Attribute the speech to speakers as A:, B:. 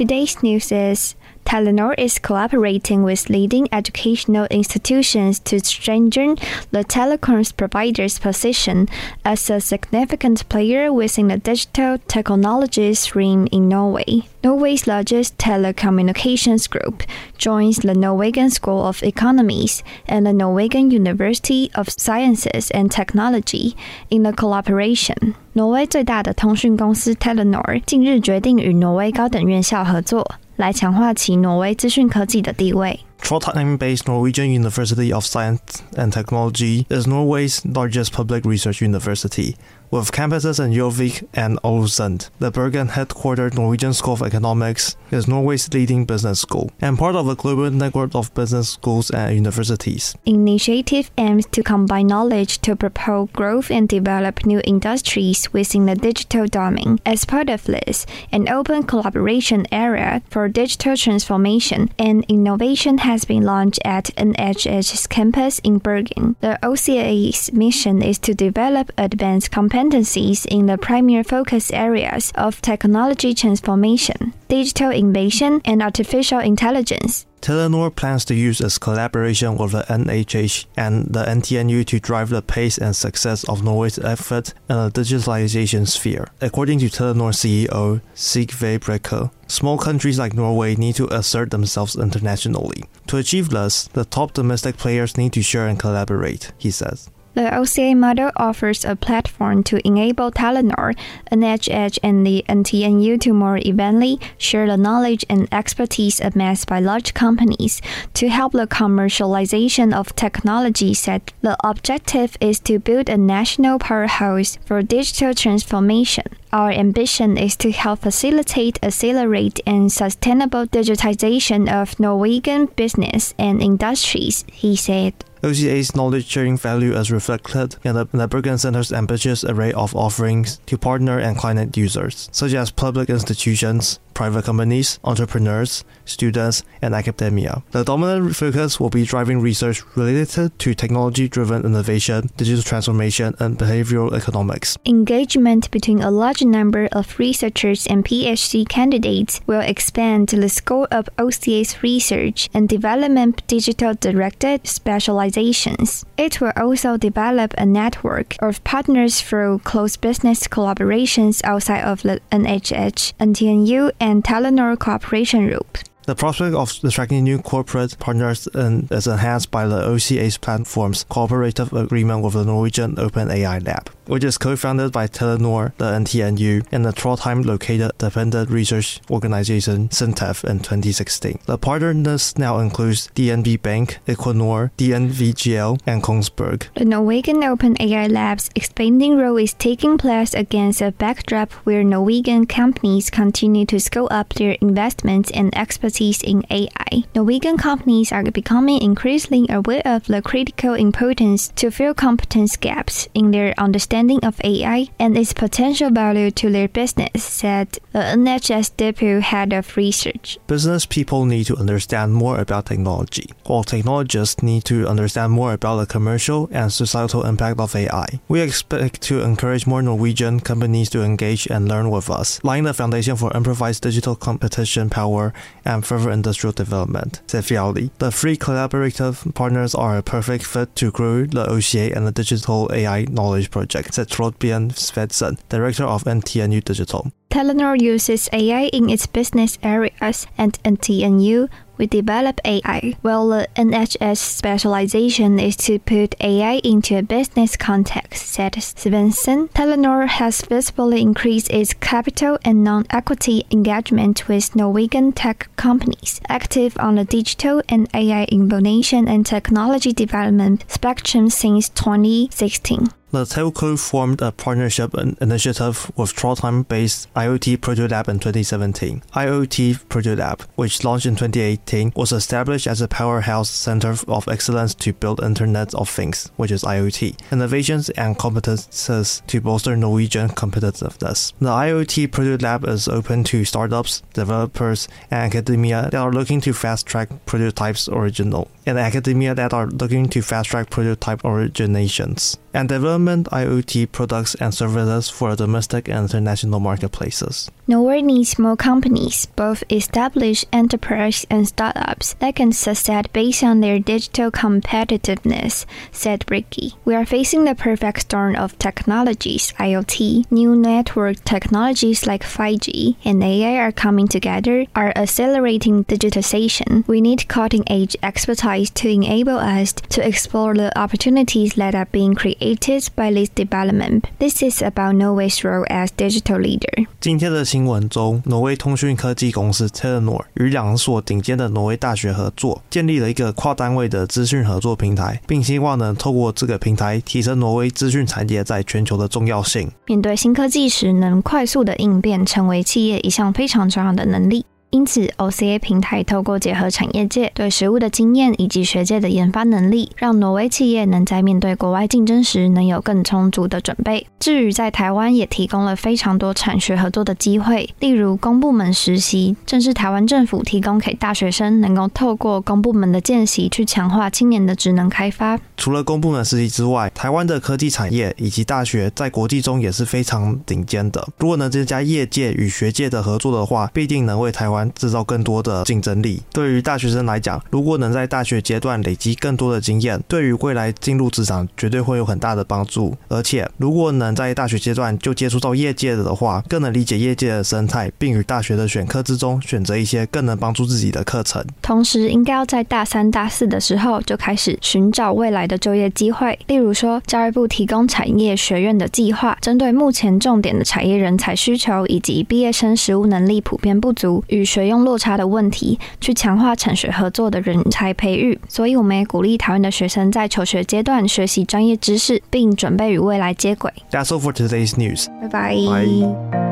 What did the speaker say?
A: Today's news is Telenor is collaborating with leading educational institutions to strengthen the telecoms provider's position as a significant player within the digital technology stream in Norway. Norway's largest telecommunications group joins the Norwegian School of Economics and the Norwegian University of Sciences and Technology in the collaboration. 挪威最大的通讯公司 Telenor 近日决定与挪威高等院校合作。 来强化其挪威资讯科技的地位。
B: Trondheim-based Norwegian University of Science and Technology is Norway's largest public research university, with campuses in Gjøvik and Ålesund. The Bergen-headquartered Norwegian School of Economics is Norway's leading business school and part of a global network of business schools and universities.
A: Initiative aims to combine knowledge to propel growth and develop new industries within the digital domain. As part of this, an open collaboration area for digital transformation and innovation has been launched at NHH's campus in Bergen. The OCA's mission is to develop advanced competencies in the primary focus areas of technology transformation, digital innovation, and artificial intelligence.
B: Telenor plans to use its collaboration with the NHH and the NTNU to drive the pace and success of Norway's effort in the digitalization sphere. According to Telenor CEO Sigve Brekke, small countries like Norway need to assert themselves internationally. To achieve this, the top domestic players need to share and collaborate, he says.
A: The OCA model offers a platform to enable Telenor, NHH, and the NTNU to more evenly share the knowledge and expertise amassed by large companies to help the commercialization of technology set. The objective is to build a national powerhouse for digital transformation. Our ambition is to help facilitate, accelerate, and sustainable digitization of Norwegian business and industries, he said.
B: OCA's knowledge sharing value is reflected in the, in Bergen Center's ambitious array of offerings to partner and client users, such as public institutions, private companies, entrepreneurs, students, and academia. The dominant focus will be driving research related to technology driven innovation, digital transformation, and behavioral economics.
A: Engagement between a large number of researchers and PhD candidates will expand the scope of OCA's research and development digital directed specializations. It will also develop a network of partners through close business collaborations outside of the NHH, NTNU, and Telenor Cooperation Group.
B: The prospect of attracting new corporate partners is enhanced by the OCA's platform's cooperative agreement with the Norwegian Open AI Lab which is co-founded by Telenor, the NTNU, and the Trondheim-located dependent research organization SINTEF in 2016. The partners now includes DNB Bank, Equinor, DNVGL, and Kongsberg.
A: The Norwegian Open AI Lab's expanding role is taking place against a backdrop where Norwegian companies continue to scale up their investments and expertise in AI. Norwegian companies are becoming increasingly aware of the critical importance to fill competence gaps in their understanding of AI and its potential value to their business, said the NHH's Deputy Head of Research.
B: Business people need to understand more about technology, while technologists need to understand more about the commercial and societal impact of AI. We expect to encourage more Norwegian companies to engage and learn with us, laying the foundation for improvised digital competition power and further industrial development, said Fiali. The three collaborative partners are a perfect fit to grow the OCA and the digital AI knowledge project said Torbjørn Svendsen, director of NTNU Digital.
A: Telenor uses AI in its business areas, and NTNU we develop AI, while the NHH's specialization is to put AI into a business context, said Svendsen. Telenor has visibly increased its capital and non-equity engagement with Norwegian tech companies, active on the digital and AI innovation and technology development spectrum since 2016.
B: The telco formed a partnership initiative with Trondheim-based IoT Protolab in 2017. IoT Protolab, which launched in 2018, was established as a powerhouse center of excellence to build Internet of Things, which is IoT, innovations and competences to bolster Norwegian competitiveness. The IoT Protolab is open to startups, developers, and academia that are looking to fast-track prototypes original, and academia that are looking to fast-track prototype originations, and develop IoT products and services for domestic and international marketplaces.
A: Norway needs more companies, both established enterprises and startups, that can succeed based on their digital competitiveness, said Brekke. We are facing the perfect storm of technologies, IoT, new network technologies like 5G, and AI are coming together, are accelerating digitization. We need cutting edge expertise to enable us to explore the opportunities that are being created by this development. This is about Norway's role as digital leader.
B: 今天的新闻中，挪威通讯科技公司 Telenor 与两所顶尖的挪威大学合作，建立了一个跨单位的资讯合作平台，并希望能透过这个平台提升挪威资讯产业在全球的重要性。
A: 面对新科技时，能快速的应变，成为企业一项非常重要的能力。因此，OCA 平台透过结合产业界对食物的经验以及学界的研发能力，让挪威企业能在面对国外竞争时能有更充足的准备。至于在台湾，也提供了非常多产学合作的机会，例如公部门实习，正是台湾政府提供给大学生，能够透过公部门的见习去强化青年的职能开发。
B: 除了公部门实习之外，台湾的科技产业以及大学在国际中也是非常顶尖的。如果能增加业界与学界的合作的话，必定能为台湾。制造更多的竞争力。对于大学生来讲，如果能在大学阶段累积更多的经验，对于未来进入职场绝对会有很大的帮助。而且，如果能在大学阶段就接触到业界的话，更能理解业界的生态，并与大学的选课之中选择一些更能帮助自己的课程。
A: 同时，应该要在大三、大四的时候就开始寻找未来的就业机会。例如说，教育部提供产业学院的计划，针对目前重点的产业人才需求以及毕业生实务能力普遍不足与学用落差的问题去强化产学合作的人才培育。所以我们也鼓励讨论的学生在求学阶段学习专业知识并准备与未来接轨。
B: That's all for today's news.
A: 拜拜